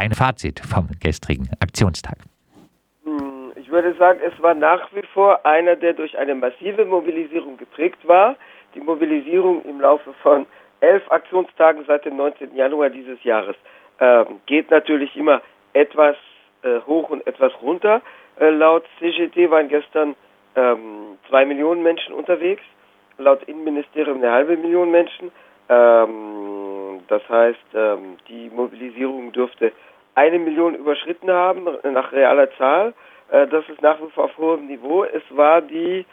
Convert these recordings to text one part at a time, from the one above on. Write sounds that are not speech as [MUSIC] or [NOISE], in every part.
dein Fazit vom gestrigen Aktionstag? Hm, ich würde sagen, es war nach wie vor einer, der durch eine massive Mobilisierung geprägt war. Die Mobilisierung im Laufe von elf Aktionstagen seit dem 19. Januar dieses Jahres ähm, geht natürlich immer etwas äh, hoch und etwas runter. Äh, laut CGT waren gestern ähm, zwei Millionen Menschen unterwegs, laut Innenministerium eine halbe Million Menschen. Ähm, das heißt, ähm, die Mobilisierung dürfte eine Million überschritten haben nach realer Zahl. Äh, das ist nach wie vor auf hohem Niveau. Es war die,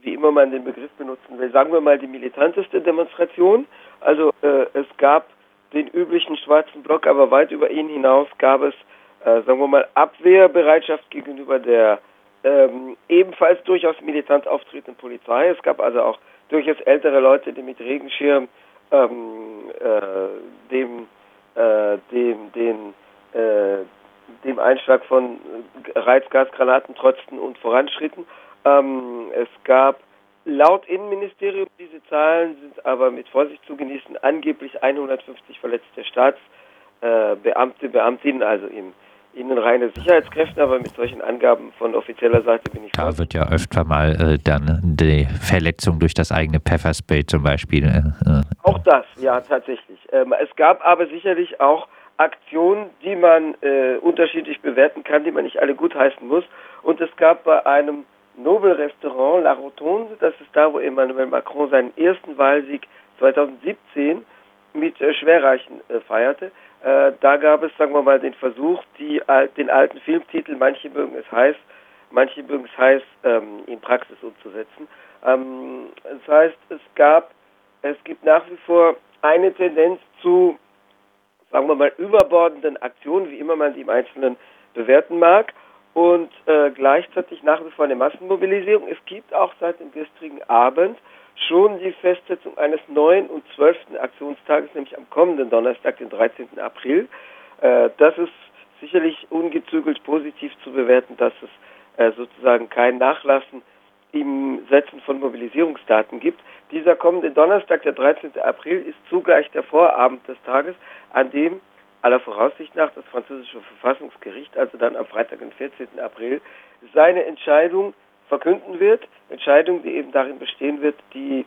wie immer man den Begriff benutzen will, sagen wir mal die militanteste Demonstration. Also äh, es gab den üblichen schwarzen Block, aber weit über ihn hinaus gab es, äh, sagen wir mal, Abwehrbereitschaft gegenüber der ähm, ebenfalls durchaus militant auftretenden Polizei. Es gab also auch durchaus ältere Leute, die mit Regenschirm ähm, äh, dem, äh, dem, den, äh, dem Einschlag von Reizgasgranaten trotzten und voranschritten. Ähm, es gab laut Innenministerium, diese Zahlen sind aber mit Vorsicht zu genießen, angeblich 150 verletzte Staatsbeamte, äh, Beamtinnen, also im ihnen reine Sicherheitskräfte, aber mit solchen Angaben von offizieller Seite bin ich Da wird ja öfter mal äh, dann die Verletzung durch das eigene Pfefferspray zum Beispiel. Äh, äh, auch das, ja, tatsächlich. Ähm, es gab aber sicherlich auch Aktionen, die man äh, unterschiedlich bewerten kann, die man nicht alle gutheißen muss. Und es gab bei einem Nobel-Restaurant La Rotonde, das ist da, wo Emmanuel Macron seinen ersten Wahlsieg 2017 mit äh, Schwerreichen äh, feierte, äh, da gab es, sagen wir mal, den Versuch, die, den alten Filmtitel, manche mögen es heiß, manche mögen es heiß, ähm, in Praxis umzusetzen. Ähm, das heißt, es gab, es gibt nach wie vor eine Tendenz zu, sagen wir mal, überbordenden Aktionen, wie immer man die im Einzelnen bewerten mag, und äh, gleichzeitig nach wie vor eine Massenmobilisierung. Es gibt auch seit dem gestrigen Abend schon die Festsetzung eines neuen und zwölften Aktionstages, nämlich am kommenden Donnerstag, den 13. April. Äh, das ist sicherlich ungezügelt positiv zu bewerten, dass es äh, sozusagen kein Nachlassen im Setzen von Mobilisierungsdaten gibt. Dieser kommende Donnerstag, der 13. April, ist zugleich der Vorabend des Tages, an dem aller Voraussicht nach das französische Verfassungsgericht, also dann am Freitag, den 14. April, seine Entscheidung verkünden wird. Entscheidung, die eben darin bestehen wird, die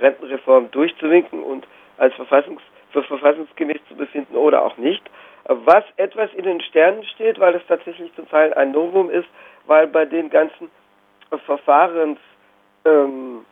Rentenreform durchzuwinken und als Verfassungs für verfassungsgemäß zu befinden oder auch nicht. Was etwas in den Sternen steht, weil es tatsächlich zum Teil ein Novum ist, weil bei den ganzen Verfahrens ähm,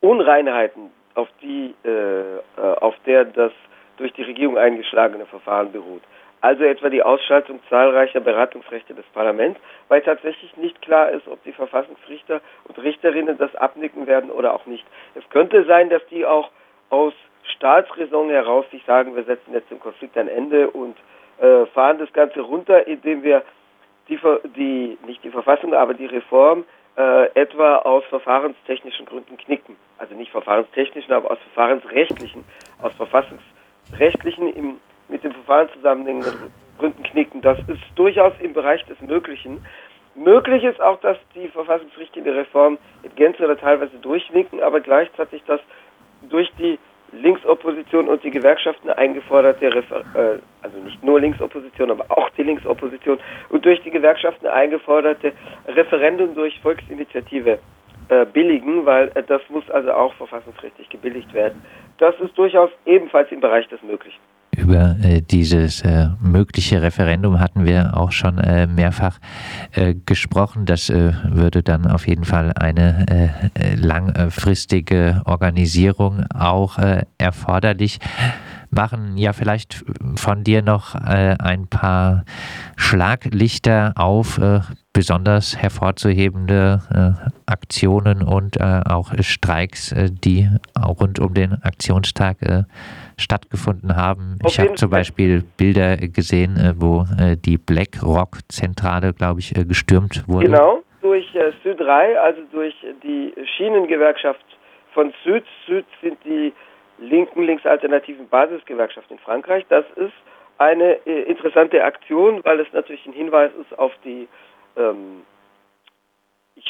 Unreinheiten, auf die, äh, auf der das durch die Regierung eingeschlagene Verfahren beruht, also etwa die Ausschaltung zahlreicher Beratungsrechte des Parlaments, weil tatsächlich nicht klar ist, ob die Verfassungsrichter und Richterinnen das abnicken werden oder auch nicht. Es könnte sein, dass die auch aus Staatsräson heraus sich sagen, wir setzen jetzt dem Konflikt ein Ende und äh, fahren das Ganze runter, indem wir die, die, nicht die Verfassung, aber die Reform äh, etwa aus verfahrenstechnischen Gründen knicken. Also nicht verfahrenstechnischen, aber aus verfahrensrechtlichen, aus verfassungsrechtlichen im mit dem Verfahren zusammenhängenden Gründen knicken. Das ist durchaus im Bereich des Möglichen. Möglich ist auch, dass die verfassungsrichtliche Reform in Gänze oder teilweise durchwinken, aber gleichzeitig das durch die Linksopposition und die Gewerkschaften eingeforderte, Refer äh, also nicht nur Linksopposition, aber auch die Linksopposition und durch die Gewerkschaften eingeforderte Referendum durch Volksinitiative äh, billigen, weil äh, das muss also auch verfassungsrechtlich gebilligt werden. Das ist durchaus ebenfalls im Bereich des Möglichen. Über äh, dieses äh, mögliche Referendum hatten wir auch schon äh, mehrfach äh, gesprochen. Das äh, würde dann auf jeden Fall eine äh, langfristige Organisierung auch erforderlich machen. Ja, vielleicht von dir noch ein paar Schlaglichter auf besonders hervorzuhebende Aktionen und auch Streiks, die rund um den Aktionstag stattgefunden haben. Auf ich habe zum Beispiel Bilder gesehen, äh, wo äh, die BlackRock-Zentrale, glaube ich, äh, gestürmt wurde. Genau, durch Süd 3, also durch die Schienengewerkschaft von Süd. Süd sind die linken, linksalternativen Basisgewerkschaften in Frankreich. Das ist eine interessante Aktion, weil es natürlich ein Hinweis ist auf die ähm,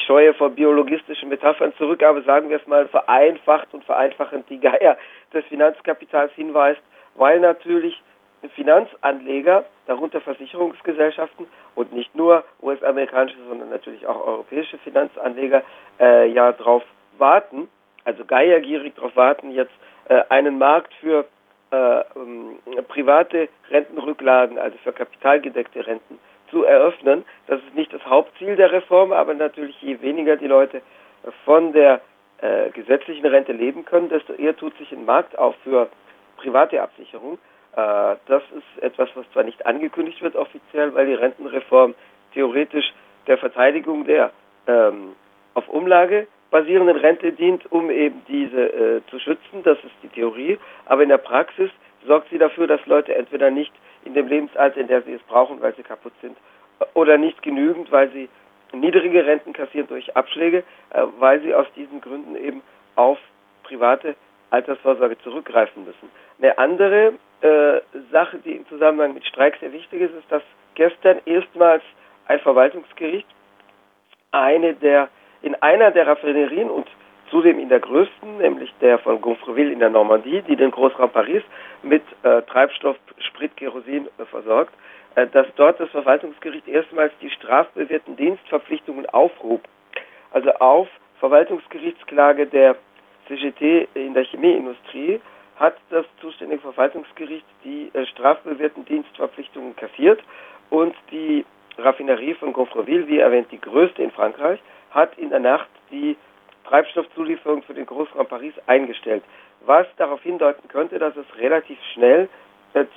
scheue vor biologistischen Metaphern zurück, aber sagen wir es mal vereinfacht und vereinfachend die Geier des Finanzkapitals hinweist, weil natürlich Finanzanleger, darunter Versicherungsgesellschaften und nicht nur US-amerikanische, sondern natürlich auch europäische Finanzanleger, äh, ja darauf warten, also geiergierig darauf warten, jetzt äh, einen Markt für äh, ähm, private Rentenrücklagen, also für kapitalgedeckte Renten, zu eröffnen. Das ist nicht das Hauptziel der Reform, aber natürlich je weniger die Leute von der äh, gesetzlichen Rente leben können, desto eher tut sich ein Markt auf für private Absicherung. Äh, das ist etwas, was zwar nicht angekündigt wird offiziell, weil die Rentenreform theoretisch der Verteidigung der ähm, auf Umlage basierenden Rente dient, um eben diese äh, zu schützen. Das ist die Theorie. Aber in der Praxis sorgt sie dafür, dass Leute entweder nicht in dem Lebensalter, in der sie es brauchen, weil sie kaputt sind, oder nicht genügend, weil sie niedrige Renten kassieren durch Abschläge, äh, weil sie aus diesen Gründen eben auf private Altersvorsorge zurückgreifen müssen. Eine andere äh, Sache, die im Zusammenhang mit Streiks sehr wichtig ist, ist, dass gestern erstmals ein Verwaltungsgericht eine der in einer der Raffinerien und zudem in der größten, nämlich der von Gonfreville in der Normandie, die den Großraum Paris mit äh, Treibstoff, Sprit, Kerosin äh, versorgt, äh, dass dort das Verwaltungsgericht erstmals die strafbewährten Dienstverpflichtungen aufhob. Also auf Verwaltungsgerichtsklage der CGT in der Chemieindustrie hat das zuständige Verwaltungsgericht die äh, strafbewährten Dienstverpflichtungen kassiert und die Raffinerie von Gonfreville, wie erwähnt die größte in Frankreich, hat in der Nacht die Treibstoffzulieferung für den Großraum Paris eingestellt, was darauf hindeuten könnte, dass es relativ schnell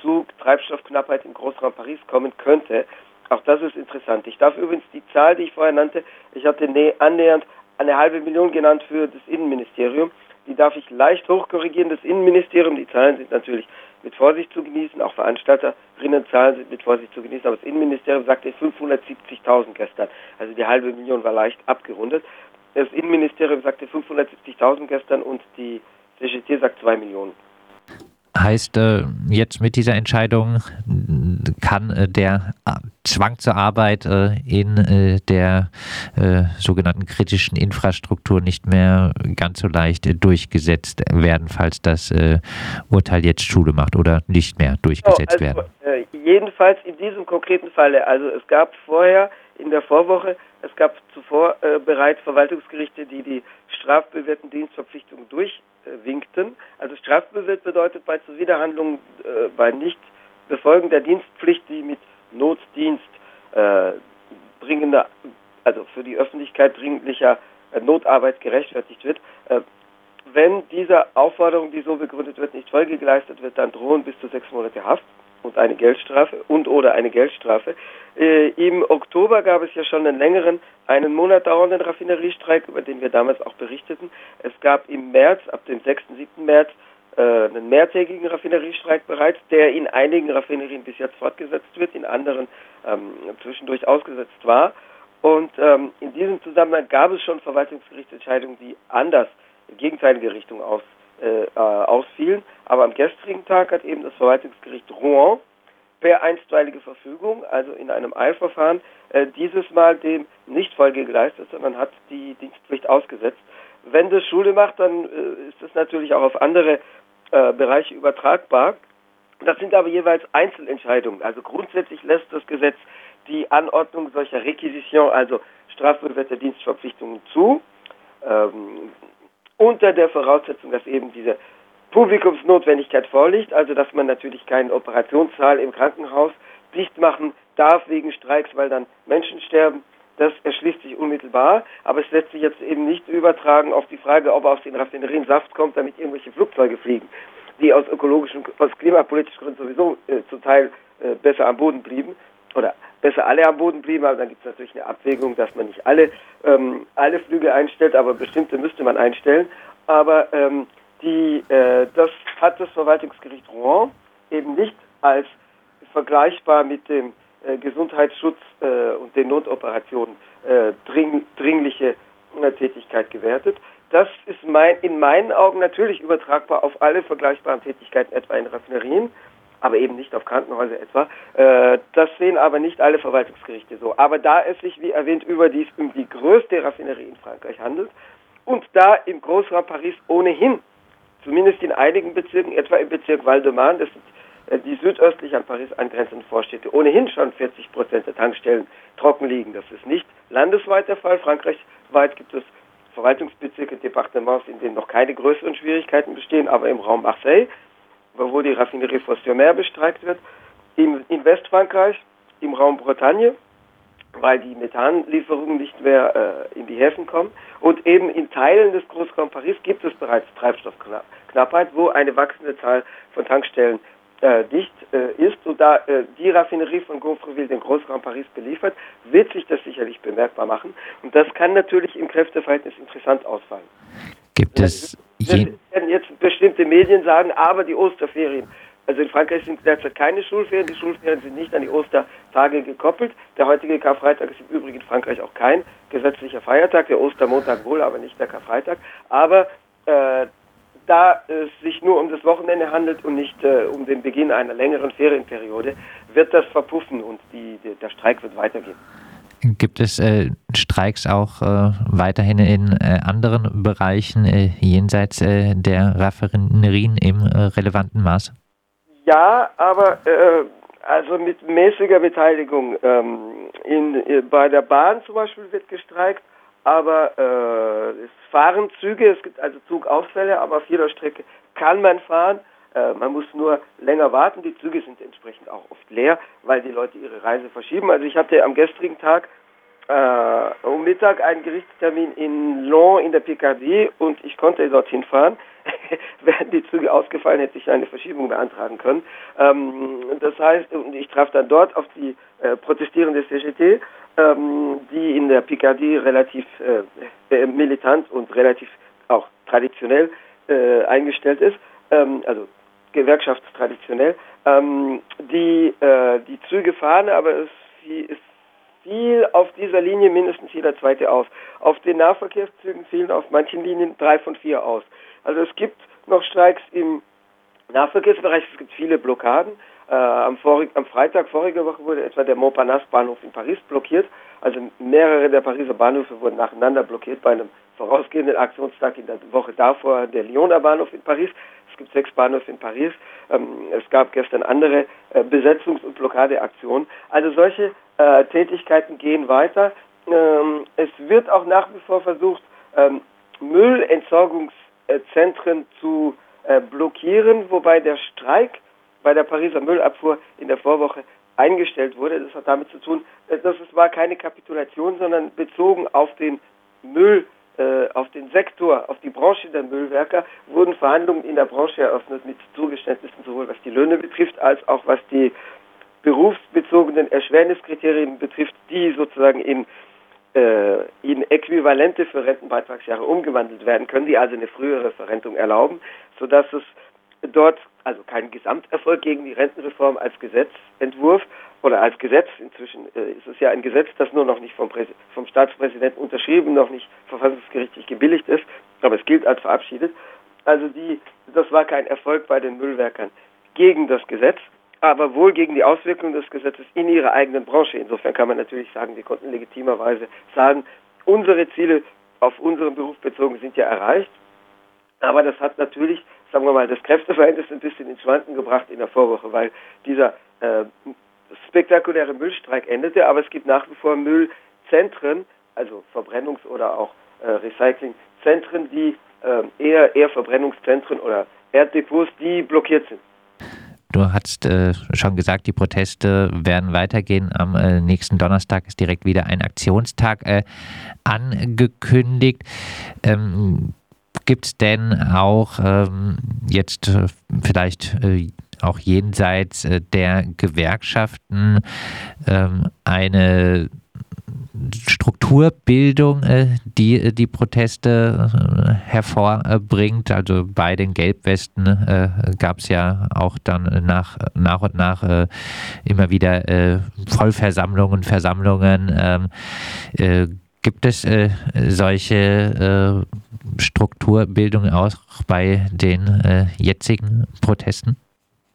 zu Treibstoffknappheit im Großraum Paris kommen könnte. Auch das ist interessant. Ich darf übrigens die Zahl, die ich vorher nannte, ich hatte annähernd eine halbe Million genannt für das Innenministerium. Die darf ich leicht hochkorrigieren. Das Innenministerium, die Zahlen sind natürlich mit Vorsicht zu genießen, auch Veranstalterinnenzahlen sind mit Vorsicht zu genießen, aber das Innenministerium sagte 570.000 gestern. Also die halbe Million war leicht abgerundet. Das Innenministerium sagte 570.000 gestern und die CGT sagt 2 Millionen. Heißt äh, jetzt mit dieser Entscheidung kann äh, der Zwang zur Arbeit äh, in äh, der äh, sogenannten kritischen Infrastruktur nicht mehr ganz so leicht äh, durchgesetzt werden, falls das Urteil jetzt Schule macht oder nicht mehr durchgesetzt also, werden. jedenfalls in diesem konkreten Falle. Also es gab vorher in der Vorwoche es gab zuvor äh, bereits Verwaltungsgerichte, die die strafbewährten Dienstverpflichtungen durchwinkten. also strafbewehrt bedeutet bei Zuwiderhandlungen äh, bei Nichtbefolgen der Dienstpflicht, die mit Notdienst äh, dringender, also für die Öffentlichkeit dringlicher äh, Notarbeit gerechtfertigt wird. Äh, wenn dieser Aufforderung, die so begründet wird, nicht Folge geleistet wird, dann drohen bis zu sechs Monate Haft und eine Geldstrafe und oder eine Geldstrafe. Äh, Im Oktober gab es ja schon einen längeren, einen Monat dauernden Raffineriestreik, über den wir damals auch berichteten. Es gab im März, ab dem 6. 7. März, äh, einen mehrtägigen Raffineriestreik bereits, der in einigen Raffinerien bis jetzt fortgesetzt wird, in anderen ähm, zwischendurch ausgesetzt war. Und ähm, in diesem Zusammenhang gab es schon Verwaltungsgerichtsentscheidungen, die anders, in gegenteilige Richtung aus, äh, äh, ausfielen. Aber am gestrigen Tag hat eben das Verwaltungsgericht Rouen per einstweilige Verfügung, also in einem Eilverfahren, äh, dieses Mal dem nicht Folge geleistet, sondern hat die Dienstpflicht ausgesetzt. Wenn das Schule macht, dann äh, ist das natürlich auch auf andere äh, Bereiche übertragbar. Das sind aber jeweils Einzelentscheidungen. Also grundsätzlich lässt das Gesetz die Anordnung solcher Requisition, also strafbewährter Dienstverpflichtungen zu. Ähm, unter der Voraussetzung, dass eben diese Publikumsnotwendigkeit vorliegt, also dass man natürlich keinen Operationssaal im Krankenhaus dicht machen darf wegen Streiks, weil dann Menschen sterben. Das erschließt sich unmittelbar, aber es lässt sich jetzt eben nicht übertragen auf die Frage, ob aus den Raffinerien Saft kommt, damit irgendwelche Flugzeuge fliegen, die aus ökologischen, aus klimapolitischen Gründen sowieso äh, zum Teil äh, besser am Boden blieben oder besser alle am Boden blieben, aber dann gibt es natürlich eine Abwägung, dass man nicht alle, ähm, alle Flüge einstellt, aber bestimmte müsste man einstellen. Aber ähm, die, äh, das hat das Verwaltungsgericht Rouen eben nicht als vergleichbar mit dem äh, Gesundheitsschutz äh, und den Notoperationen äh, dring, dringliche äh, Tätigkeit gewertet. Das ist mein, in meinen Augen natürlich übertragbar auf alle vergleichbaren Tätigkeiten, etwa in Raffinerien aber eben nicht auf Krankenhäuser etwa. Äh, das sehen aber nicht alle Verwaltungsgerichte so. Aber da es sich, wie erwähnt, überdies um die größte Raffinerie in Frankreich handelt und da im Großraum Paris ohnehin, zumindest in einigen Bezirken, etwa im Bezirk Val-de-Marne, das sind äh, die südöstlich an Paris angrenzenden Vorstädte ohnehin schon 40 Prozent der Tankstellen trocken liegen. Das ist nicht landesweit der Fall. Frankreichweit gibt es Verwaltungsbezirke, Departements, in denen noch keine größeren Schwierigkeiten bestehen, aber im Raum Marseille, wo die Raffinerie Fos-sur-Mer bestreikt wird, in Westfrankreich, im Raum Bretagne, weil die Methanlieferungen nicht mehr äh, in die Häfen kommen. Und eben in Teilen des Großraum Paris gibt es bereits Treibstoffknappheit, wo eine wachsende Zahl von Tankstellen äh, dicht äh, ist. Und da äh, die Raffinerie von Gonfreville den Großraum Paris beliefert, wird sich das sicherlich bemerkbar machen. Und das kann natürlich im Kräfteverhältnis interessant ausfallen. Gibt es... Je werden jetzt bestimmte Medien sagen, aber die Osterferien also in Frankreich sind derzeit keine Schulferien. Die Schulferien sind nicht an die Ostertage gekoppelt. Der heutige Karfreitag ist im Übrigen in Frankreich auch kein gesetzlicher Feiertag. Der Ostermontag wohl, aber nicht der Karfreitag. Aber äh, da es sich nur um das Wochenende handelt und nicht äh, um den Beginn einer längeren Ferienperiode, wird das verpuffen und die, die, der Streik wird weitergehen. Gibt es äh, Streiks auch äh, weiterhin in äh, anderen Bereichen äh, jenseits äh, der Raffinerien im äh, relevanten Maß? Ja, aber also mit mäßiger Beteiligung. Ähm, in, bei der Bahn zum Beispiel wird gestreikt, aber es fahren Züge, es gibt also Zugausfälle, aber auf jeder Strecke kann man fahren. Äh, man muss nur länger warten. Die Züge sind entsprechend auch oft leer, weil die Leute ihre Reise verschieben. Also ich hatte am gestrigen Tag äh, um Mittag einen Gerichtstermin in Lyon in der Picardie und ich konnte dorthin fahren. [LAUGHS] Wären die Züge ausgefallen, hätte ich eine Verschiebung beantragen können. Ähm, das heißt, ich traf dann dort auf die äh, protestierende CGT, ähm, die in der Picardie relativ äh, militant und relativ auch traditionell äh, eingestellt ist, ähm, also gewerkschaftstraditionell. Ähm, die, äh, die Züge fahren, aber es ist fiel auf dieser Linie mindestens jeder zweite aus. Auf den Nahverkehrszügen fielen auf manchen Linien drei von vier aus. Also es gibt noch Streiks im Nahverkehrsbereich, es gibt viele Blockaden. Äh, am, vorig, am, Freitag vorige Woche wurde etwa der Montparnasse-Bahnhof in Paris blockiert. Also mehrere der Pariser Bahnhöfe wurden nacheinander blockiert bei einem vorausgehenden Aktionstag in der Woche davor der Lyoner Bahnhof in Paris. Es gibt sechs Bahnhöfe in Paris. Ähm, es gab gestern andere äh, Besetzungs- und Blockadeaktionen. Also solche äh, Tätigkeiten gehen weiter. Ähm, es wird auch nach wie vor versucht, ähm, Müllentsorgungszentren zu äh, blockieren, wobei der Streik bei der Pariser Müllabfuhr in der Vorwoche eingestellt wurde. Das hat damit zu tun, dass es war keine Kapitulation, sondern bezogen auf den Müll, auf den Sektor, auf die Branche der Müllwerker, wurden Verhandlungen in der Branche eröffnet mit Zugeständnissen sowohl was die Löhne betrifft, als auch was die berufsbezogenen Erschwerniskriterien betrifft, die sozusagen in, äh, in Äquivalente für Rentenbeitragsjahre umgewandelt werden können, die also eine frühere Verrentung erlauben, sodass es dort also kein Gesamterfolg gegen die Rentenreform als Gesetzentwurf oder als Gesetz. Inzwischen äh, ist es ja ein Gesetz, das nur noch nicht vom, Präs vom Staatspräsidenten unterschrieben, noch nicht verfassungsgerichtlich gebilligt ist, aber es gilt als verabschiedet. Also die, das war kein Erfolg bei den Müllwerkern gegen das Gesetz, aber wohl gegen die Auswirkungen des Gesetzes in ihrer eigenen Branche. Insofern kann man natürlich sagen, wir konnten legitimerweise sagen, unsere Ziele auf unseren Beruf bezogen sind ja erreicht. Aber das hat natürlich, sagen wir mal, das Kräfteverhältnis ein bisschen ins Schwanken gebracht in der Vorwoche, weil dieser äh, spektakuläre Müllstreik endete, aber es gibt nach wie vor Müllzentren, also Verbrennungs- oder auch äh, Recyclingzentren, die äh, eher, eher Verbrennungszentren oder Erddepots, die blockiert sind. Du hast äh, schon gesagt, die Proteste werden weitergehen. Am äh, nächsten Donnerstag ist direkt wieder ein Aktionstag äh, angekündigt. Ähm, Gibt es denn auch ähm, jetzt äh, vielleicht äh, auch jenseits äh, der Gewerkschaften ähm, eine Strukturbildung, äh, die die Proteste hervorbringt. Also bei den Gelbwesten gab es ja auch dann nach, nach und nach immer wieder Vollversammlungen, Versammlungen. Gibt es solche Strukturbildungen auch bei den jetzigen Protesten?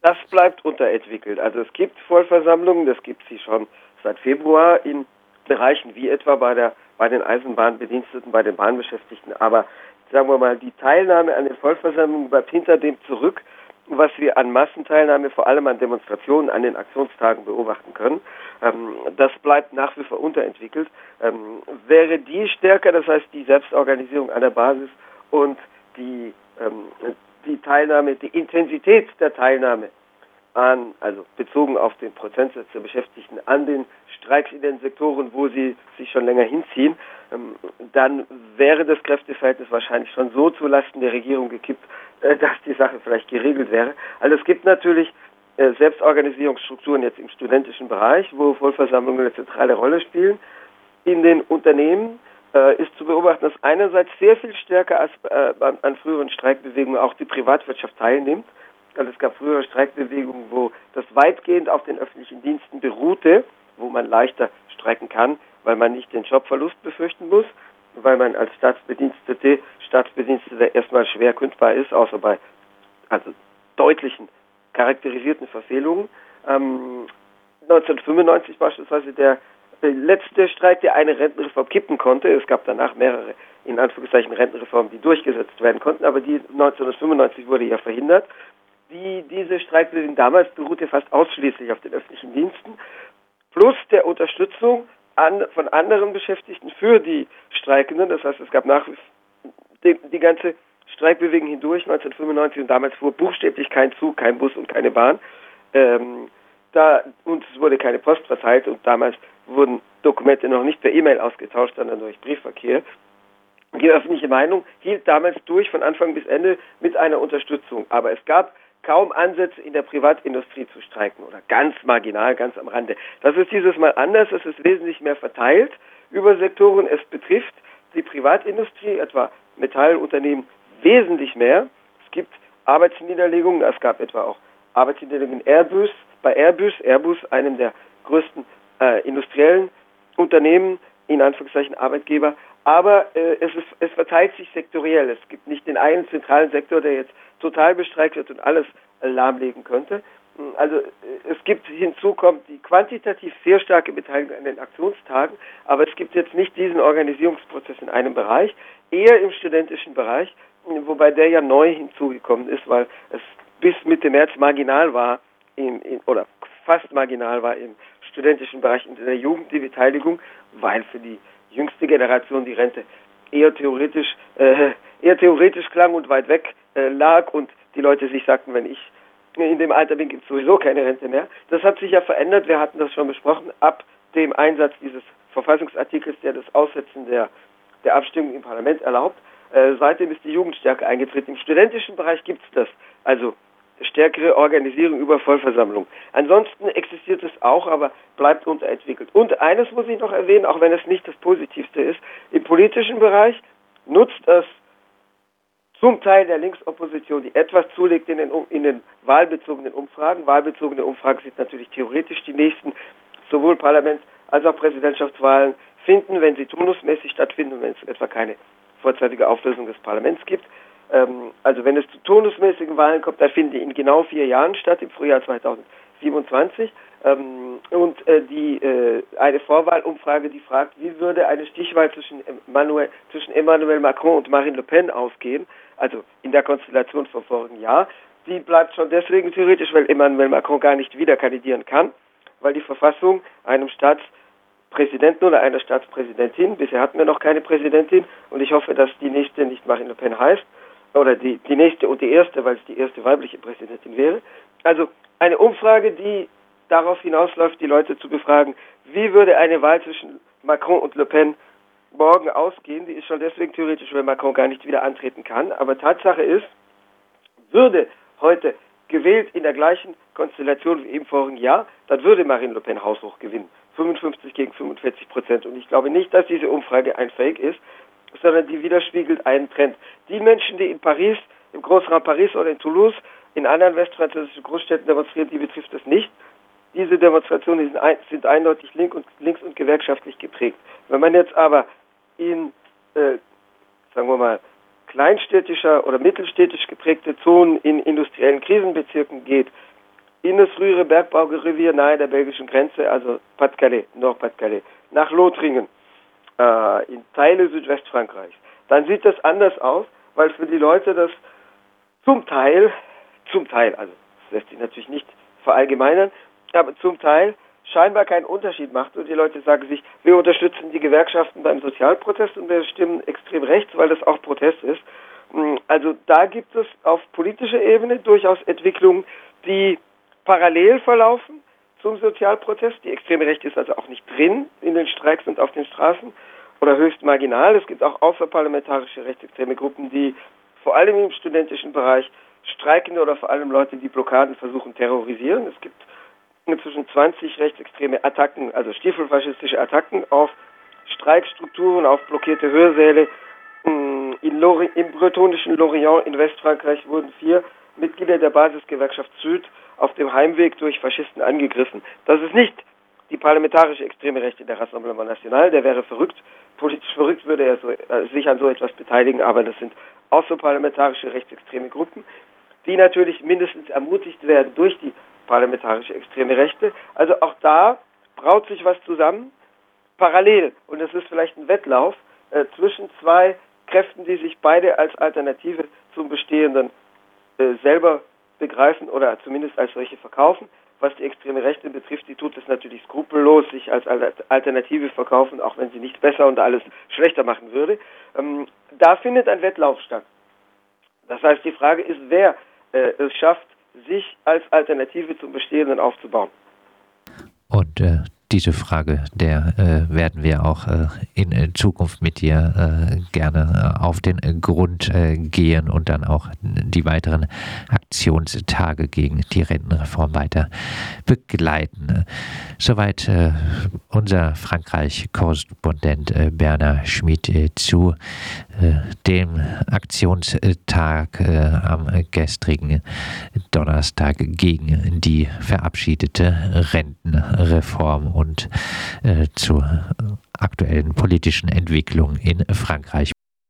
Das bleibt unterentwickelt. Also es gibt Vollversammlungen, das gibt sie schon seit Februar in Bereichen wie etwa bei der bei den Eisenbahnbediensteten, bei den Bahnbeschäftigten. Aber sagen wir mal, die Teilnahme an den Vollversammlungen bleibt hinter dem zurück, was wir an Massenteilnahme, vor allem an Demonstrationen, an den Aktionstagen beobachten können. Ähm, das bleibt nach wie vor unterentwickelt. Ähm, wäre die stärker, das heißt die Selbstorganisierung an der Basis und die, ähm, die Teilnahme, die Intensität der Teilnahme an, also bezogen auf den Prozentsatz der Beschäftigten an den Streiks in den Sektoren, wo sie sich schon länger hinziehen, ähm, dann wäre das Kräfteverhältnis wahrscheinlich schon so zulasten der Regierung gekippt, dass die Sache vielleicht geregelt wäre. Also es gibt natürlich äh, Selbstorganisierungsstrukturen jetzt im studentischen Bereich, wo Vollversammlungen eine zentrale Rolle spielen. In den Unternehmen äh, ist zu beobachten, dass einerseits sehr viel stärker als an früheren Streikbewegungen auch die Privatwirtschaft teilnimmt. Also es gab frühere Streikbewegungen, wo das weitgehend auf den öffentlichen Diensten beruhte, wo man leichter streiken kann, weil man nicht den Jobverlust befürchten muss, weil man als Staatsbedienstete, Staatsbediensteter erstmal schwer kündbar ist, außer bei also deutlichen charakterisierten Verfehlungen. Ähm, 1995 beispielsweise der letzte Streik, der eine Rentenreform kippen konnte. Es gab danach mehrere, in Anführungszeichen, Rentenreformen, die durchgesetzt werden konnten, aber die 1995 wurde ja verhindert. Die, diese Streikbewegung damals beruhte fast ausschließlich auf den öffentlichen Diensten, plus der Unterstützung an, von anderen Beschäftigten für die Streikenden. Das heißt, es gab nach die, die ganze Streikbewegung hindurch 1995 und damals fuhr buchstäblich kein Zug, kein Bus und keine Bahn. Ähm, da, und es wurde keine Post verteilt und damals wurden Dokumente noch nicht per E-Mail ausgetauscht, sondern durch Briefverkehr. Die öffentliche Meinung hielt damals durch von Anfang bis Ende mit einer Unterstützung. Aber es gab kaum Ansätze in der Privatindustrie zu streiken oder ganz marginal, ganz am Rande. Das ist dieses Mal anders, es ist wesentlich mehr verteilt über Sektoren. Es betrifft die Privatindustrie, etwa Metallunternehmen, wesentlich mehr. Es gibt Arbeitsniederlegungen, es gab etwa auch Arbeitsniederlegungen Airbus, bei Airbus, Airbus, einem der größten äh, industriellen Unternehmen, in Anführungszeichen Arbeitgeber, aber äh, es, ist, es verteilt sich sektoriell. Es gibt nicht den einen zentralen Sektor, der jetzt total bestreikt wird und alles lahmlegen könnte. Hm, also äh, es gibt hinzu kommt die quantitativ sehr starke Beteiligung an den Aktionstagen, aber es gibt jetzt nicht diesen Organisierungsprozess in einem Bereich, eher im studentischen Bereich, wobei der ja neu hinzugekommen ist, weil es bis Mitte März marginal war im, in, oder fast marginal war im studentischen Bereich in der Jugend die Beteiligung, weil für die jüngste Generation die Rente eher theoretisch äh, eher theoretisch klang und weit weg äh, lag und die Leute sich sagten, wenn ich in dem Alter bin, gibt es sowieso keine Rente mehr. Das hat sich ja verändert, wir hatten das schon besprochen, ab dem Einsatz dieses Verfassungsartikels, der das Aussetzen der, der Abstimmung im Parlament erlaubt. Äh, seitdem ist die Jugendstärke eingetreten. Im studentischen Bereich gibt es das. Also stärkere Organisierung über Vollversammlung. Ansonsten existiert es auch, aber bleibt unterentwickelt. Und eines muss ich noch erwähnen, auch wenn es nicht das Positivste ist, im politischen Bereich nutzt es zum Teil der Linksopposition, die etwas zulegt in den, in den wahlbezogenen Umfragen. Wahlbezogene Umfragen sind natürlich theoretisch die nächsten, sowohl Parlaments- als auch Präsidentschaftswahlen finden, wenn sie turnusmäßig stattfinden, wenn es etwa keine vorzeitige Auflösung des Parlaments gibt. Ähm, also wenn es zu turnusmäßigen Wahlen kommt, dann finden die in genau vier Jahren statt, im Frühjahr 2027. Ähm, und äh, die, äh, eine Vorwahlumfrage, die fragt, wie würde eine Stichwahl zwischen Emmanuel, zwischen Emmanuel Macron und Marine Le Pen ausgehen, also in der Konstellation vom vorigen Jahr. Die bleibt schon deswegen theoretisch, weil Emmanuel Macron gar nicht wieder kandidieren kann, weil die Verfassung einem Staatspräsidenten oder einer Staatspräsidentin, bisher hatten wir noch keine Präsidentin und ich hoffe, dass die nächste nicht Marine Le Pen heißt, oder die, die nächste und die erste, weil es die erste weibliche Präsidentin wäre. Also eine Umfrage, die darauf hinausläuft, die Leute zu befragen, wie würde eine Wahl zwischen Macron und Le Pen morgen ausgehen, die ist schon deswegen theoretisch, weil Macron gar nicht wieder antreten kann. Aber Tatsache ist, würde heute gewählt in der gleichen Konstellation wie im vorigen Jahr, dann würde Marine Le Pen haushoch gewinnen. 55 gegen 45 Prozent. Und ich glaube nicht, dass diese Umfrage ein Fake ist, sondern die widerspiegelt einen Trend. Die Menschen, die in Paris, im Großraum Paris oder in Toulouse, in anderen westfranzösischen Großstädten demonstrieren, die betrifft es nicht. Diese Demonstrationen sind, ein, sind eindeutig link und, links und gewerkschaftlich geprägt. Wenn man jetzt aber in, äh, sagen wir mal, kleinstädtischer oder mittelstädtisch geprägte Zonen in industriellen Krisenbezirken geht, in das frühere Bergbaugerevier nahe der belgischen Grenze, also Pas-de-Calais, Nord-Pas-de-Calais, nach Lothringen, äh, in Teile Südwestfrankreichs, dann sieht das anders aus, weil für die Leute das zum Teil zum Teil, also das lässt sich natürlich nicht verallgemeinern, zum Teil scheinbar keinen Unterschied macht und die Leute sagen sich, wir unterstützen die Gewerkschaften beim Sozialprotest und wir stimmen extrem rechts, weil das auch Protest ist. Hm, also da gibt es auf politischer Ebene durchaus Entwicklungen, die parallel verlaufen zum Sozialprotest. Die extreme Rechte ist also auch nicht drin in den Streiks und auf den Straßen oder höchst marginal. Es gibt auch außerparlamentarische rechtsextreme Gruppen, die vor allem im studentischen Bereich Streikende oder vor allem Leute, die Blockaden versuchen, terrorisieren. Es gibt inzwischen 20 rechtsextreme Attacken, also stiefelfaschistische Attacken auf Streikstrukturen, auf blockierte Hörsäle. Mm, in Lori Im bretonischen Lorient in Westfrankreich wurden vier Mitglieder der Basisgewerkschaft Süd auf dem Heimweg durch Faschisten angegriffen. Das ist nicht die parlamentarische extreme Rechte der Rassemblement National, der wäre verrückt. Politisch verrückt würde er so, äh, sich an so etwas beteiligen, aber das sind außerparlamentarische rechtsextreme Gruppen, die natürlich mindestens ermutigt werden durch die parlamentarische extreme Rechte. Also auch da braut sich was zusammen, parallel. Und es ist vielleicht ein Wettlauf äh, zwischen zwei Kräften, die sich beide als Alternative zum Bestehenden äh, selber begreifen oder zumindest als solche verkaufen. Was die extreme Rechte betrifft, die tut es natürlich skrupellos, sich als Alternative verkaufen, auch wenn sie nicht besser und alles schlechter machen würde. Ähm, da findet ein Wettlauf statt. Das heißt, die Frage ist, wer äh, es schafft, sich als Alternative zum Bestehenden aufzubauen. Und äh, diese Frage, der äh, werden wir auch äh, in äh, Zukunft mit dir äh, gerne äh, auf den Grund äh, gehen und dann auch die weiteren Aktionstage gegen die Rentenreform weiter begleiten. Soweit unser Frankreich-Korrespondent Berner Schmidt zu dem Aktionstag am gestrigen Donnerstag gegen die verabschiedete Rentenreform und äh, zur aktuellen politischen Entwicklung in Frankreich.